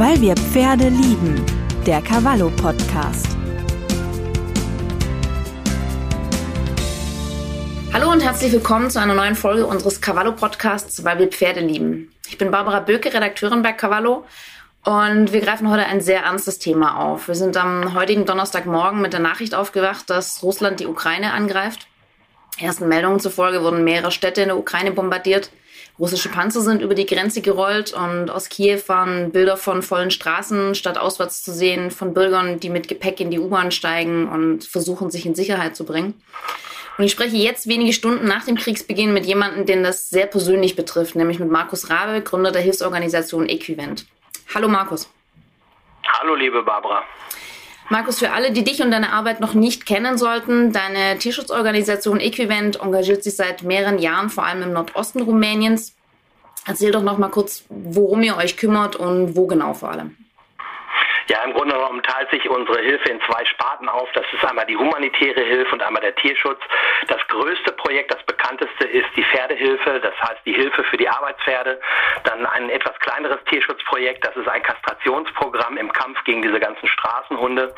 Weil wir Pferde lieben. Der Cavallo Podcast. Hallo und herzlich willkommen zu einer neuen Folge unseres Cavallo Podcasts, weil wir Pferde lieben. Ich bin Barbara Böke, Redakteurin bei Cavallo und wir greifen heute ein sehr ernstes Thema auf. Wir sind am heutigen Donnerstagmorgen mit der Nachricht aufgewacht, dass Russland die Ukraine angreift. Ersten Meldungen zufolge wurden mehrere Städte in der Ukraine bombardiert. Russische Panzer sind über die Grenze gerollt und aus Kiew waren Bilder von vollen Straßen statt auswärts zu sehen, von Bürgern, die mit Gepäck in die U-Bahn steigen und versuchen, sich in Sicherheit zu bringen. Und ich spreche jetzt wenige Stunden nach dem Kriegsbeginn mit jemandem, den das sehr persönlich betrifft, nämlich mit Markus Rabe, Gründer der Hilfsorganisation Equivent. Hallo Markus. Hallo liebe Barbara. Markus, für alle, die dich und deine Arbeit noch nicht kennen sollten, deine Tierschutzorganisation Equivent engagiert sich seit mehreren Jahren vor allem im Nordosten Rumäniens. Erzähl doch noch mal kurz, worum ihr euch kümmert und wo genau vor allem. Ja, im Grunde genommen teilt sich unsere Hilfe in zwei Sparten auf. Das ist einmal die humanitäre Hilfe und einmal der Tierschutz. Das größte Projekt, das bekannteste ist die Pferdehilfe, das heißt die Hilfe für die Arbeitspferde. Dann ein etwas kleineres Tierschutzprojekt, das ist ein Kastrationsprogramm im Kampf gegen diese ganzen Straßenhunde,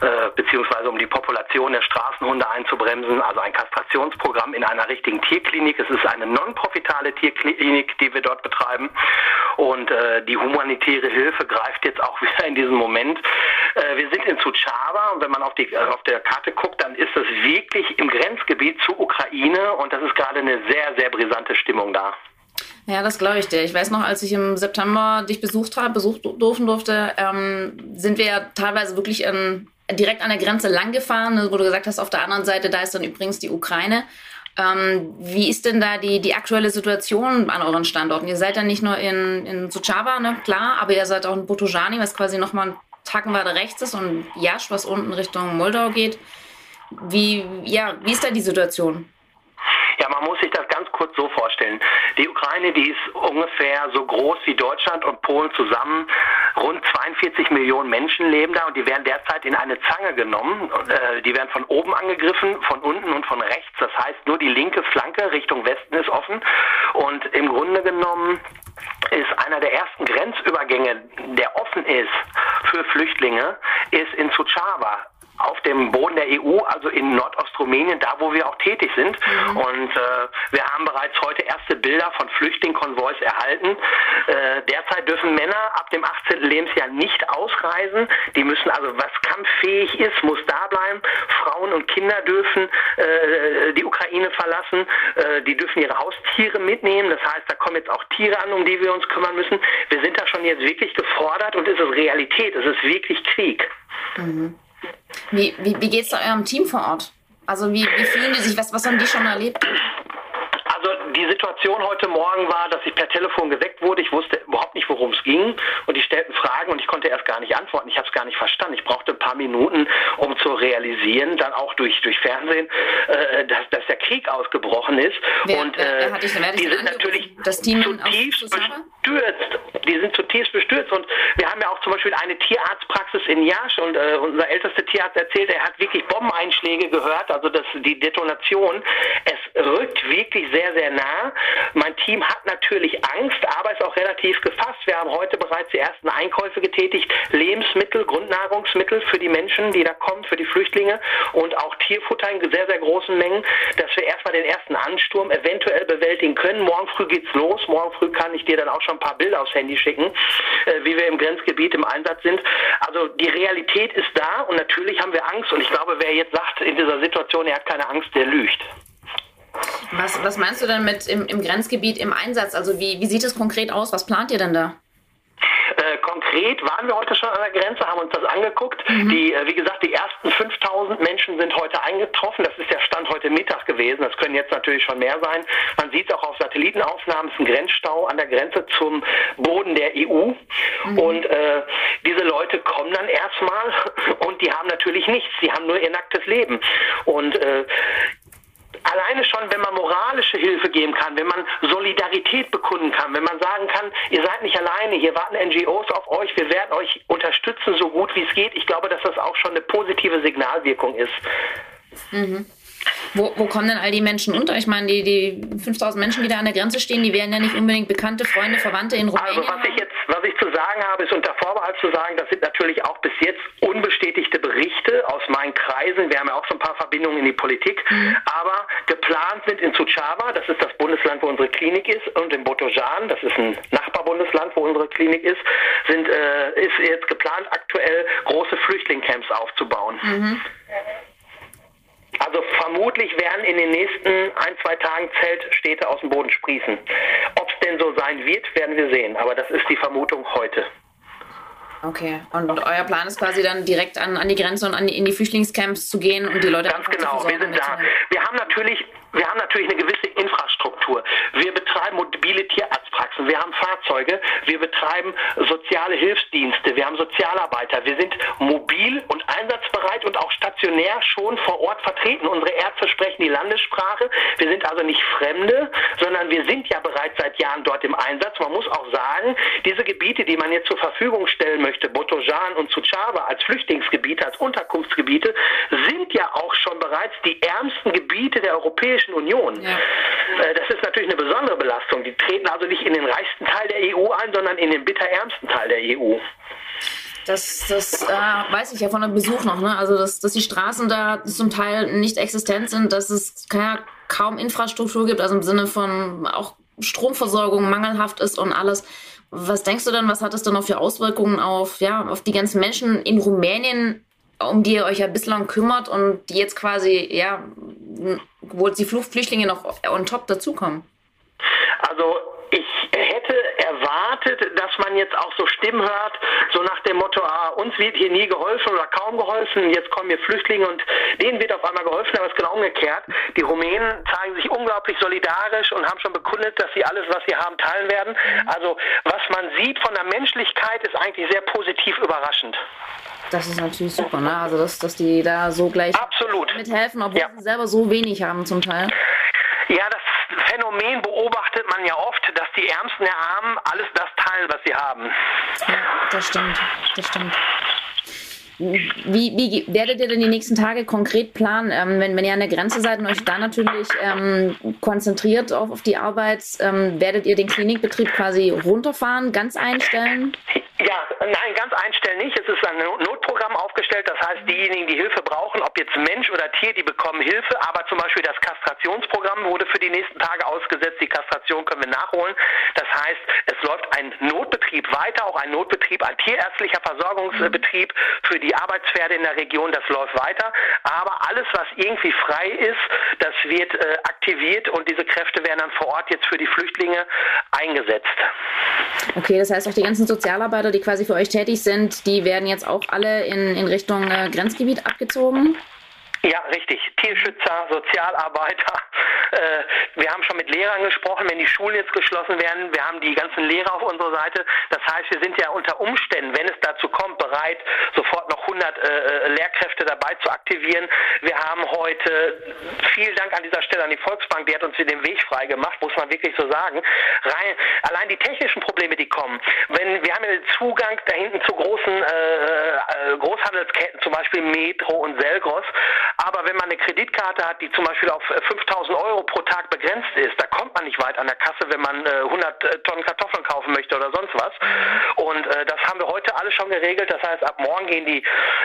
äh, beziehungsweise um die Population der Straßenhunde einzubremsen. Also ein Kastrationsprogramm in einer richtigen Tierklinik. Es ist eine non-profitale Tierklinik, die wir dort betreiben. Und äh, die humanitäre Hilfe greift jetzt auch wieder in diesem Moment. Äh, wir sind in Suceava und wenn man auf, die, äh, auf der Karte guckt, dann ist das wirklich im Grenzgebiet zur Ukraine und das ist gerade eine sehr, sehr brisante Stimmung da. Ja, das glaube ich dir. Ich weiß noch, als ich im September dich besucht habe, besucht dürfen durfte, ähm, sind wir ja teilweise wirklich in, direkt an der Grenze lang gefahren, wo du gesagt hast, auf der anderen Seite, da ist dann übrigens die Ukraine. Ähm, wie ist denn da die, die aktuelle Situation an euren Standorten? Ihr seid ja nicht nur in, in Suceava, ne, klar, aber ihr seid auch in Botojani, was quasi nochmal ein Tacken weiter rechts ist und Jasch, was unten Richtung Moldau geht. Wie, ja, wie ist da die Situation? Ja, man muss sich das ganz kurz so vorstellen. Die Ukraine, die ist ungefähr so groß wie Deutschland und Polen zusammen. Rund 42 Millionen Menschen leben da und die werden derzeit in eine Zange genommen. Äh, die werden von oben angegriffen, von unten und von rechts. Das heißt, nur die linke Flanke Richtung Westen ist offen. Und im Grunde genommen ist einer der ersten Grenzübergänge, der offen ist für Flüchtlinge, ist in Suceava auf dem Boden der EU, also in Nordostrumänien, da wo wir auch tätig sind. Mhm. Und äh, wir haben bereits heute erste Bilder von Flüchtlingskonvois erhalten. Äh, derzeit dürfen Männer ab dem 18. Lebensjahr nicht ausreisen. Die müssen also, was kampffähig ist, muss da bleiben. Frauen und Kinder dürfen äh, die Ukraine verlassen. Äh, die dürfen ihre Haustiere mitnehmen. Das heißt, da kommen jetzt auch Tiere an, um die wir uns kümmern müssen. Wir sind da schon jetzt wirklich gefordert und es ist Realität. Es ist wirklich Krieg. Mhm. Wie, wie, wie geht es eurem Team vor Ort? Also wie, wie fühlen die sich? Was, was haben die schon erlebt? Die Situation heute Morgen war, dass ich per Telefon geweckt wurde. Ich wusste überhaupt nicht, worum es ging. Und die stellten Fragen und ich konnte erst gar nicht antworten. Ich habe es gar nicht verstanden. Ich brauchte ein paar Minuten, um zu realisieren, dann auch durch, durch Fernsehen, äh, dass, dass der Krieg ausgebrochen ist. Wer, und äh, wer, wer die sind natürlich zutiefst bestürzt. Die sind zutiefst bestürzt. Und wir haben ja auch zum Beispiel eine Tierarztpraxis in Jasch und äh, unser ältester Tierarzt erzählt, er hat wirklich Bombeneinschläge gehört, also das, die Detonation. Es rückt wirklich sehr sehr, sehr nah. Mein Team hat natürlich Angst, aber ist auch relativ gefasst. Wir haben heute bereits die ersten Einkäufe getätigt. Lebensmittel, Grundnahrungsmittel für die Menschen, die da kommen, für die Flüchtlinge und auch Tierfutter in sehr, sehr großen Mengen, dass wir erstmal den ersten Ansturm eventuell bewältigen können. Morgen früh geht's los. Morgen früh kann ich dir dann auch schon ein paar Bilder aufs Handy schicken, äh, wie wir im Grenzgebiet im Einsatz sind. Also die Realität ist da und natürlich haben wir Angst und ich glaube, wer jetzt sagt in dieser Situation, er hat keine Angst, der lügt. Was, was meinst du denn mit im, im Grenzgebiet im Einsatz? Also wie, wie sieht es konkret aus? Was plant ihr denn da? Äh, konkret waren wir heute schon an der Grenze, haben uns das angeguckt. Mhm. Die, äh, wie gesagt, die ersten 5000 Menschen sind heute eingetroffen. Das ist der Stand heute Mittag gewesen. Das können jetzt natürlich schon mehr sein. Man sieht es auch auf Satellitenaufnahmen. Es ist ein Grenzstau an der Grenze zum Boden der EU. Mhm. Und äh, diese Leute kommen dann erstmal und die haben natürlich nichts. Die haben nur ihr nacktes Leben. Und äh, alleine schon, wenn man moralische Hilfe geben kann, wenn man Solidarität bekunden kann, wenn man sagen kann, ihr seid nicht alleine, hier warten NGOs auf euch, wir werden euch unterstützen, so gut wie es geht. Ich glaube, dass das auch schon eine positive Signalwirkung ist. Mhm. Wo, wo kommen denn all die Menschen unter? Ich meine, die, die 5000 Menschen, die da an der Grenze stehen, die wären ja nicht unbedingt bekannte Freunde, Verwandte in Rumänien. Also was ich jetzt Was ich zu sagen habe, ist unter Vorbehalt zu sagen, das sind natürlich auch bis jetzt unbestätigte Berichte aus meinen Kreisen. Wir haben ja auch so ein paar Verbindungen in die Politik. Mhm. Aber geplant sind in Suceava, das ist das Bundesland, wo unsere Klinik ist, und in Botojan, das ist ein Nachbarbundesland, wo unsere Klinik ist, sind, äh, ist jetzt geplant, aktuell große Flüchtlingscamps aufzubauen. Mhm. Vermutlich werden in den nächsten ein, zwei Tagen Zeltstädte aus dem Boden sprießen. Ob es denn so sein wird, werden wir sehen. Aber das ist die Vermutung heute. Okay, und euer Plan ist quasi dann direkt an, an die Grenze und an die, in die Flüchtlingscamps zu gehen und die Leute Ganz genau, wir sind da. Wir haben natürlich wir haben natürlich eine gewisse Infrastruktur. Wir betreiben mobile Tierarztpraxen, wir haben Fahrzeuge, wir betreiben soziale Hilfsdienste, wir haben Sozialarbeiter. Wir sind mobil und einsatzbereit und auch stationär schon vor Ort vertreten. Unsere Ärzte sprechen die Landessprache. Wir sind also nicht Fremde, sondern wir sind ja bereits seit Jahren dort im Einsatz. Man muss auch sagen, diese Gebiete, die man jetzt zur Verfügung stellen möchte, Botojan und Suceava als Flüchtlingsgebiete, als Unterkunftsgebiete, sind ja auch schon bereits die ärmsten Gebiete der Europäischen Europäischen Union. Ja. Äh, das ist natürlich eine besondere Belastung. Die treten also nicht in den reichsten Teil der EU ein, sondern in den bitterärmsten Teil der EU. Das, das äh, weiß ich ja von einem Besuch noch, ne? Also dass, dass die Straßen da zum Teil nicht existent sind, dass es kaum Infrastruktur gibt, also im Sinne von auch Stromversorgung mangelhaft ist und alles. Was denkst du denn, was hat es dann auch für Auswirkungen auf, ja, auf die ganzen Menschen in Rumänien, um die ihr euch ja bislang kümmert und die jetzt quasi, ja, wo die Flüchtlinge noch on top dazukommen? Also ich hätte erwartet, dass man jetzt auch so Stimmen hört, so nach dem Motto, ah, uns wird hier nie geholfen oder kaum geholfen, jetzt kommen hier Flüchtlinge und denen wird auf einmal geholfen, aber es ist genau umgekehrt. Die Rumänen zeigen sich unglaublich solidarisch und haben schon bekundet, dass sie alles, was sie haben, teilen werden. Also was man sieht von der Menschlichkeit ist eigentlich sehr positiv überraschend. Das ist natürlich super, ne? Also dass, dass die da so gleich Absolut. mithelfen, obwohl ja. sie selber so wenig haben zum Teil. Ja, das Phänomen beobachtet man ja oft, dass die Ärmsten der Armen alles das teilen, was sie haben. Ja, das stimmt, das stimmt. Wie, wie werdet ihr denn die nächsten Tage konkret planen, ähm, wenn, wenn ihr an der Grenze seid und euch da natürlich ähm, konzentriert auf, auf die Arbeit, ähm, werdet ihr den Klinikbetrieb quasi runterfahren, ganz einstellen? Ja, nein, ganz einstellen nicht. Es ist ein Notprogramm aufgestellt. Das heißt, diejenigen, die Hilfe brauchen, ob jetzt Mensch oder Tier, die bekommen Hilfe. Aber zum Beispiel das Kastrationsprogramm wurde für die nächsten Tage ausgesetzt. Die Kastration können wir nachholen. Das heißt, es läuft ein Notbetrieb weiter, auch ein Notbetrieb, ein tierärztlicher Versorgungsbetrieb für die Arbeitspferde in der Region. Das läuft weiter. Aber alles, was irgendwie frei ist, das wird äh, aktiviert und diese Kräfte werden dann vor Ort jetzt für die Flüchtlinge eingesetzt. Okay, das heißt auch die ganzen Sozialarbeiter Mitarbeiter, die quasi für euch tätig sind, die werden jetzt auch alle in, in Richtung äh, Grenzgebiet abgezogen? Ja, richtig. Tierschützer, Sozialarbeiter. Äh, wir haben schon mit Lehrern gesprochen, wenn die Schulen jetzt geschlossen werden. Wir haben die ganzen Lehrer auf unserer Seite. Das heißt, wir sind ja unter Umständen, wenn es dazu kommt, bereit, sofort noch 100 äh, äh, Lehrkräfte dabei zu aktivieren. Wir haben heute, vielen Dank an dieser Stelle an die Volksbank, die hat uns den Weg frei gemacht, muss man wirklich so sagen. Rein, allein die technischen Probleme, die kommen. Wenn, wir haben ja den Zugang da hinten zu großen äh, äh Großhandelsketten, zum Beispiel Metro und Selgros. Aber wenn man eine Kreditkarte hat, die zum Beispiel auf 5000 äh, Euro pro Tag begrenzt ist, da kommt man nicht weit an der Kasse, wenn man äh, 100 äh, Tonnen Kartoffeln kaufen möchte oder sonst was. Und äh, das haben wir heute alle schon geregelt. Das heißt, ab morgen gehen die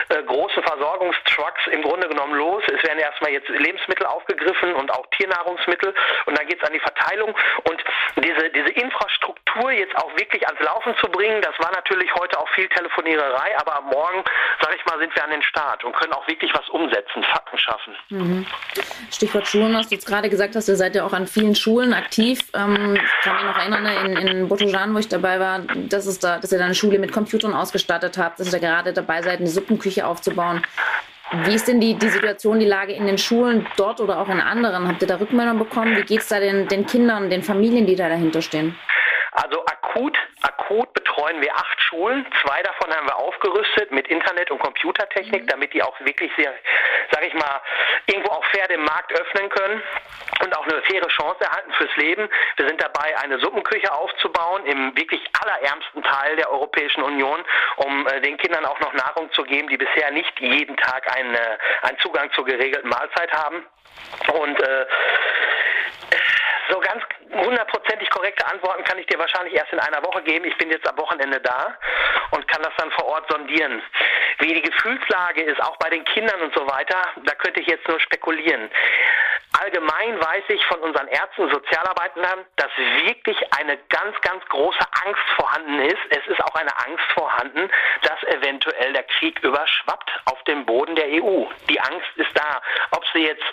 äh, großen Versorgungstrucks im Grunde genommen los. Es werden erstmal jetzt Lebensmittel aufgegriffen und auch Tiernahrungsmittel. Und dann geht es an die Verteilung. Und diese, diese Infrastruktur jetzt auch wirklich ans Laufen zu bringen, das war natürlich heute auch viel Telefoniererei. Aber ab morgen, sage ich mal, sind wir an den Start und können auch wirklich was umsetzen. Fakten schaffen. Mhm. Stichwort Schulen, hast du jetzt gerade gesagt hast, ihr seid ja auch an vielen Schulen aktiv. Ähm, ich kann mich noch erinnern, ne, in, in Botojan, wo ich dabei war, dass, es da, dass ihr da eine Schule mit Computern ausgestattet habt, dass ihr da gerade dabei seid, eine Suppenküche aufzubauen. Wie ist denn die, die Situation, die Lage in den Schulen dort oder auch in anderen? Habt ihr da Rückmeldungen bekommen? Wie geht es da den, den Kindern, den Familien, die da dahinter stehen? Also akut, akut betreuen wir acht Schulen. Zwei davon haben wir aufgerüstet mit Internet und Computertechnik, mhm. damit die auch wirklich sehr, sag ich mal, irgendwo auch fair den Markt öffnen können und auch eine faire Chance erhalten fürs Leben. Wir sind dabei, eine Suppenküche aufzubauen im wirklich allerärmsten Teil der Europäischen Union, um äh, den Kindern auch noch Nahrung zu geben, die bisher nicht jeden Tag einen, äh, einen Zugang zur geregelten Mahlzeit haben. Und äh, so ganz hundertprozentig korrekt korrekte Antworten kann ich dir wahrscheinlich erst in einer Woche geben. Ich bin jetzt am Wochenende da und kann das dann vor Ort sondieren. Wie die Gefühlslage ist, auch bei den Kindern und so weiter, da könnte ich jetzt nur spekulieren. Allgemein weiß ich von unseren Ärzten und Sozialarbeitern, dass wirklich eine ganz, ganz große Angst vorhanden ist. Es ist auch eine Angst vorhanden, dass eventuell der Krieg überschwappt auf dem Boden der EU. Die Angst ist da. Ob sie jetzt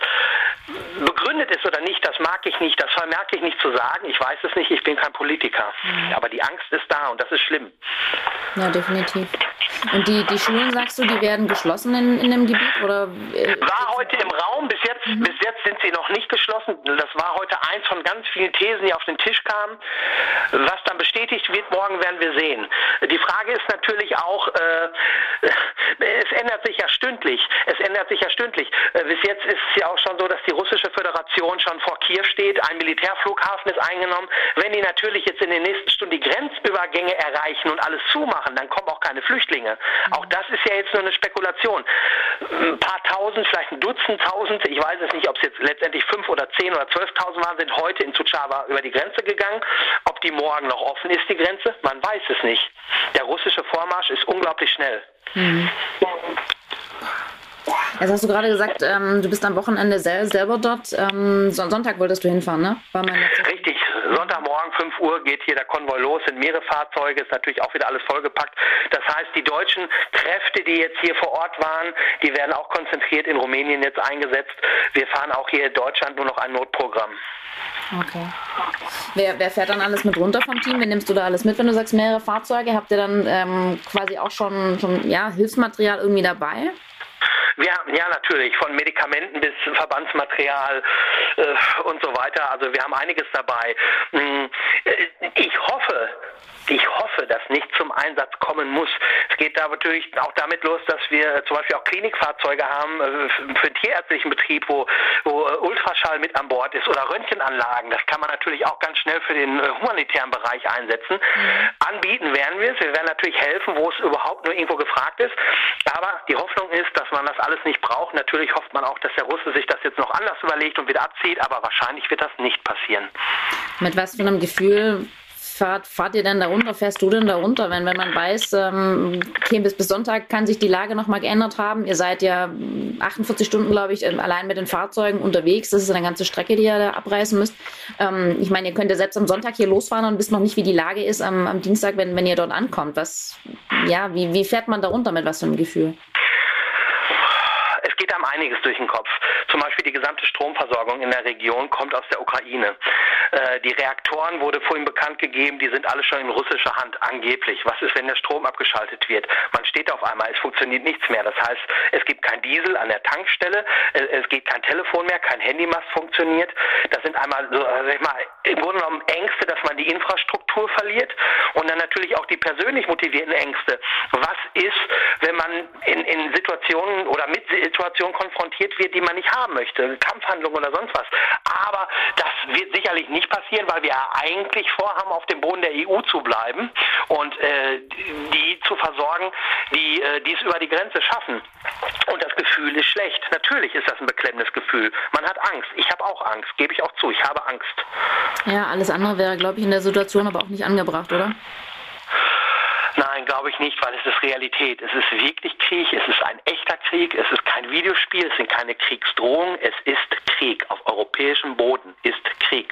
begründet ist oder nicht, das mag ich nicht, das vermerke ich nicht zu sagen. Ich weiß es nicht, ich bin kein Politiker. Mhm. Aber die Angst ist da und das ist schlimm. Ja, definitiv. Und die, die Schulen, sagst du, die werden geschlossen in, in dem Gebiet? Oder, äh, War heute im Raum, bis jetzt, mhm. bis jetzt sind sie noch nicht geschlossen. Das war heute eins von ganz vielen Thesen, die auf den Tisch kamen. Was dann bestätigt wird, morgen werden wir sehen. Die Frage ist natürlich auch, äh, ändert sich ja stündlich. Es ändert sich ja stündlich. Äh, bis jetzt ist es ja auch schon so, dass die russische Föderation schon vor Kiew steht. Ein Militärflughafen ist eingenommen. Wenn die natürlich jetzt in den nächsten Stunden die Grenzübergänge erreichen und alles zumachen, dann kommen auch keine Flüchtlinge. Auch das ist ja jetzt nur eine Spekulation. Ein paar tausend, vielleicht ein Dutzend tausend, ich weiß es nicht, ob es jetzt letztendlich fünf oder zehn oder zwölftausend waren, sind heute in Suceava über die Grenze gegangen. Ob die morgen noch offen ist, die Grenze, man weiß es nicht. Der russische Vormarsch ist unglaublich schnell. Mhm. Jetzt hast du gerade gesagt, ähm, du bist am Wochenende sel selber dort. Ähm, Sonntag wolltest du hinfahren, ne? Richtig. Sonntagmorgen 5 Uhr geht hier der Konvoi los, sind mehrere Fahrzeuge, ist natürlich auch wieder alles vollgepackt. Das heißt, die deutschen Kräfte, die jetzt hier vor Ort waren, die werden auch konzentriert in Rumänien jetzt eingesetzt. Wir fahren auch hier in Deutschland nur noch ein Notprogramm. Okay. Wer, wer, fährt dann alles mit runter vom Team? Wen nimmst du da alles mit, wenn du sagst mehrere Fahrzeuge? Habt ihr dann ähm, quasi auch schon, schon ja, Hilfsmaterial irgendwie dabei? Ja, ja, natürlich, von Medikamenten bis Verbandsmaterial äh, und so weiter. Also wir haben einiges dabei. Hm, äh, ich hoffe, ich hoffe, dass nicht zum Einsatz kommen muss. Es geht da natürlich auch damit los, dass wir zum Beispiel auch Klinikfahrzeuge haben äh, für den tierärztlichen Betrieb, wo, wo äh, Ultraschall mit an Bord ist oder Röntgenanlagen. Das kann man natürlich auch ganz schnell für den humanitären Bereich einsetzen. Mhm. Anbieten werden wir es. Wir werden natürlich helfen, wo es überhaupt nur irgendwo gefragt ist. Aber die Hoffnung ist, dass man das alles nicht braucht. Natürlich hofft man auch, dass der Russe sich das jetzt noch anders überlegt und wieder abzieht, aber wahrscheinlich wird das nicht passieren. Mit was für einem Gefühl fahrt, fahrt ihr denn da runter? Fährst du denn da runter, wenn, wenn man weiß, ähm, okay, bis, bis Sonntag kann sich die Lage nochmal geändert haben? Ihr seid ja 48 Stunden, glaube ich, ähm, allein mit den Fahrzeugen unterwegs. Das ist eine ganze Strecke, die ihr da abreißen müsst. Ähm, ich meine, ihr könnt ja selbst am Sonntag hier losfahren und wisst noch nicht, wie die Lage ist am, am Dienstag, wenn, wenn ihr dort ankommt. Was, ja, wie, wie fährt man da runter mit was für einem Gefühl? Es geht einem einiges durch den Kopf. Zum Beispiel die gesamte Stromversorgung in der Region kommt aus der Ukraine. Äh, die Reaktoren wurde vorhin bekannt gegeben, die sind alle schon in russischer Hand, angeblich. Was ist, wenn der Strom abgeschaltet wird? Man steht auf einmal, es funktioniert nichts mehr. Das heißt, es gibt kein Diesel an der Tankstelle, äh, es geht kein Telefon mehr, kein Handymast funktioniert. Das sind einmal, so, sag ich mal, im Grunde genommen Ängste, dass man die Infrastruktur verliert und dann natürlich auch die persönlich motivierten Ängste. Was ist, wenn man in, in Situationen oder mit Situationen konfrontiert wird, die man nicht haben möchte? Kampfhandlungen oder sonst was. Aber das wird sicherlich nicht nicht passieren, weil wir eigentlich vorhaben, auf dem Boden der EU zu bleiben und äh, die zu versorgen, die äh, dies über die Grenze schaffen. Und das Gefühl ist schlecht. Natürlich ist das ein beklemmendes Gefühl. Man hat Angst. Ich habe auch Angst, gebe ich auch zu. Ich habe Angst. Ja, alles andere wäre, glaube ich, in der Situation aber auch nicht angebracht, oder? Nein, glaube ich nicht, weil es ist Realität. Es ist wirklich Krieg, es ist ein echter Krieg, es ist kein Videospiel, es sind keine Kriegsdrohungen, es ist Krieg. Auf europäischem Boden ist Krieg.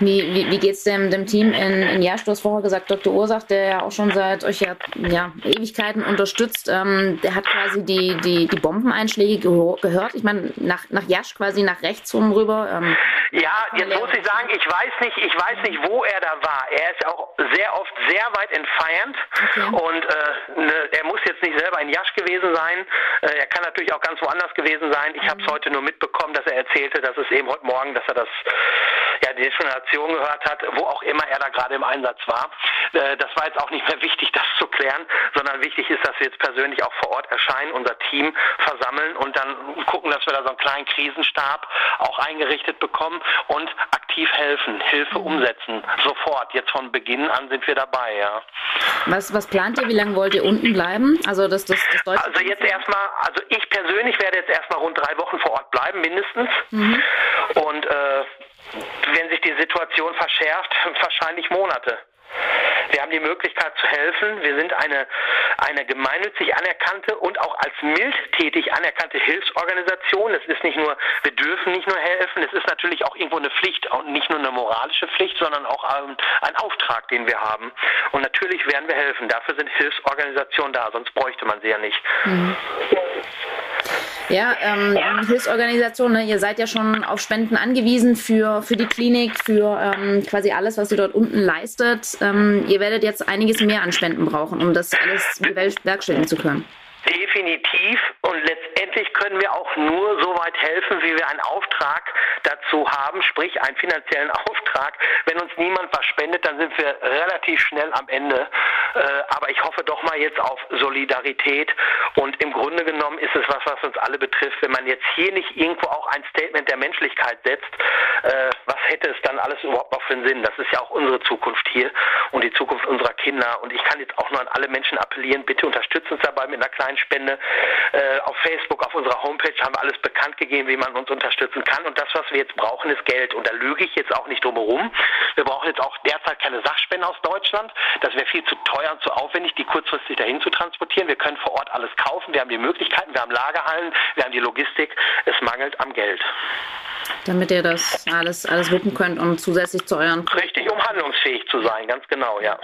Wie, wie, wie geht es dem, dem Team in, in Jasch? Du hast vorher gesagt, Dr. Ursach, der ja auch schon seit euch ja, ja Ewigkeiten unterstützt, ähm, der hat quasi die, die, die Bombeneinschläge gehört. Ich meine, nach, nach Jasch quasi nach rechts rum rüber. Ähm, ja, jetzt muss ich sagen, ich weiß nicht, ich weiß nicht, wo er da war. Er ist auch sehr oft sehr weit entfernt okay. und äh, ne, er muss jetzt nicht selber in Jasch gewesen sein. Äh, er kann natürlich auch ganz woanders gewesen sein. Ich mhm. habe es heute nur mitbekommen, dass er erzählte, dass es eben heute Morgen, dass er das ja Detonation gehört hat, wo auch immer er da gerade im Einsatz war. Äh, das war jetzt auch nicht mehr wichtig, das zu klären, sondern wichtig ist, dass wir jetzt persönlich auch vor Ort erscheinen, unser Team versammeln und dann gucken, dass wir da so einen kleinen Krisenstab auch eingerichtet bekommen und aktiv helfen, Hilfe umsetzen, sofort. Jetzt von Beginn an sind wir dabei, ja. Was, was plant ihr, wie lange wollt ihr unten bleiben? Also das, das, das Also jetzt erstmal, also ich persönlich werde jetzt erstmal rund drei Wochen vor Ort bleiben, mindestens. Mhm. Und äh, wenn sich die Situation verschärft, wahrscheinlich Monate. Wir haben die Möglichkeit zu helfen. Wir sind eine, eine gemeinnützig anerkannte und auch als mildtätig anerkannte Hilfsorganisation. Es ist nicht nur, wir dürfen nicht nur helfen, es ist natürlich auch irgendwo eine Pflicht und nicht nur eine moralische Pflicht, sondern auch ein, ein Auftrag, den wir haben. Und natürlich werden wir helfen. Dafür sind Hilfsorganisationen da, sonst bräuchte man sie ja nicht. Mhm. Ja, ähm, ja. Hilfsorganisation, ne? ihr seid ja schon auf Spenden angewiesen für, für die Klinik, für ähm, quasi alles, was ihr dort unten leistet. Ähm, ihr werdet jetzt einiges mehr an Spenden brauchen, um das alles bewerkstelligen zu können. Definitiv. Und letztendlich können wir auch nur so weit helfen, wie wir einen Auftrag dazu haben, sprich einen finanziellen Auftrag. Wenn uns niemand was spendet, dann sind wir relativ schnell am Ende. Äh, aber ich hoffe doch mal jetzt auf Solidarität. Und im Grunde genommen ist es was, was uns alle betrifft. Wenn man jetzt hier nicht irgendwo auch ein Statement der Menschlichkeit setzt, äh, was hätte es dann alles überhaupt noch für einen Sinn? Das ist ja auch unsere Zukunft hier und die Zukunft unserer Kinder. Und ich kann jetzt auch nur an alle Menschen appellieren, bitte unterstützt uns dabei mit einer kleinen Spende. Äh, auf Facebook, auf unserer Homepage haben wir alles bekannt gegeben, wie man uns unterstützen kann. Und das, was wir jetzt brauchen, ist Geld. Und da lüge ich jetzt auch nicht drum herum. Wir brauchen jetzt auch derzeit keine Sachspende aus Deutschland. Das wäre viel zu teuer und zu aufwendig, die kurzfristig dahin zu transportieren. Wir können vor Ort alles kaufen. Wir haben die Möglichkeiten, wir haben Lagerhallen, wir haben die Logistik. Es mangelt am Geld. Damit ihr das alles, alles wuppen könnt und zusätzlich zu euren. Richtig, um handlungsfähig zu sein, ganz genau, ja.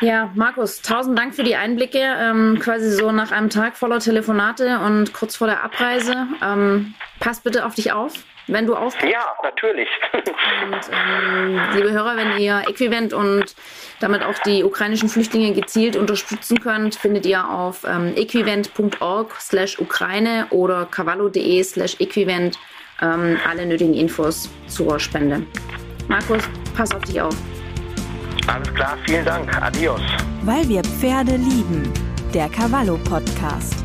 Ja, Markus, tausend Dank für die Einblicke. Ähm, quasi so nach einem Tag voller Telefonate und kurz vor der Abreise. Ähm, pass bitte auf dich auf, wenn du aufpasst. Ja, natürlich. und ähm, liebe Hörer, wenn ihr Äquivent und damit auch die ukrainischen Flüchtlinge gezielt unterstützen könnt, findet ihr auf ähm, equivent.org slash Ukraine oder cavallo.de slash equivent ähm, alle nötigen Infos zur Spende. Markus, pass auf dich auf. Alles klar, vielen Dank. Adios. Weil wir Pferde lieben. Der Cavallo Podcast.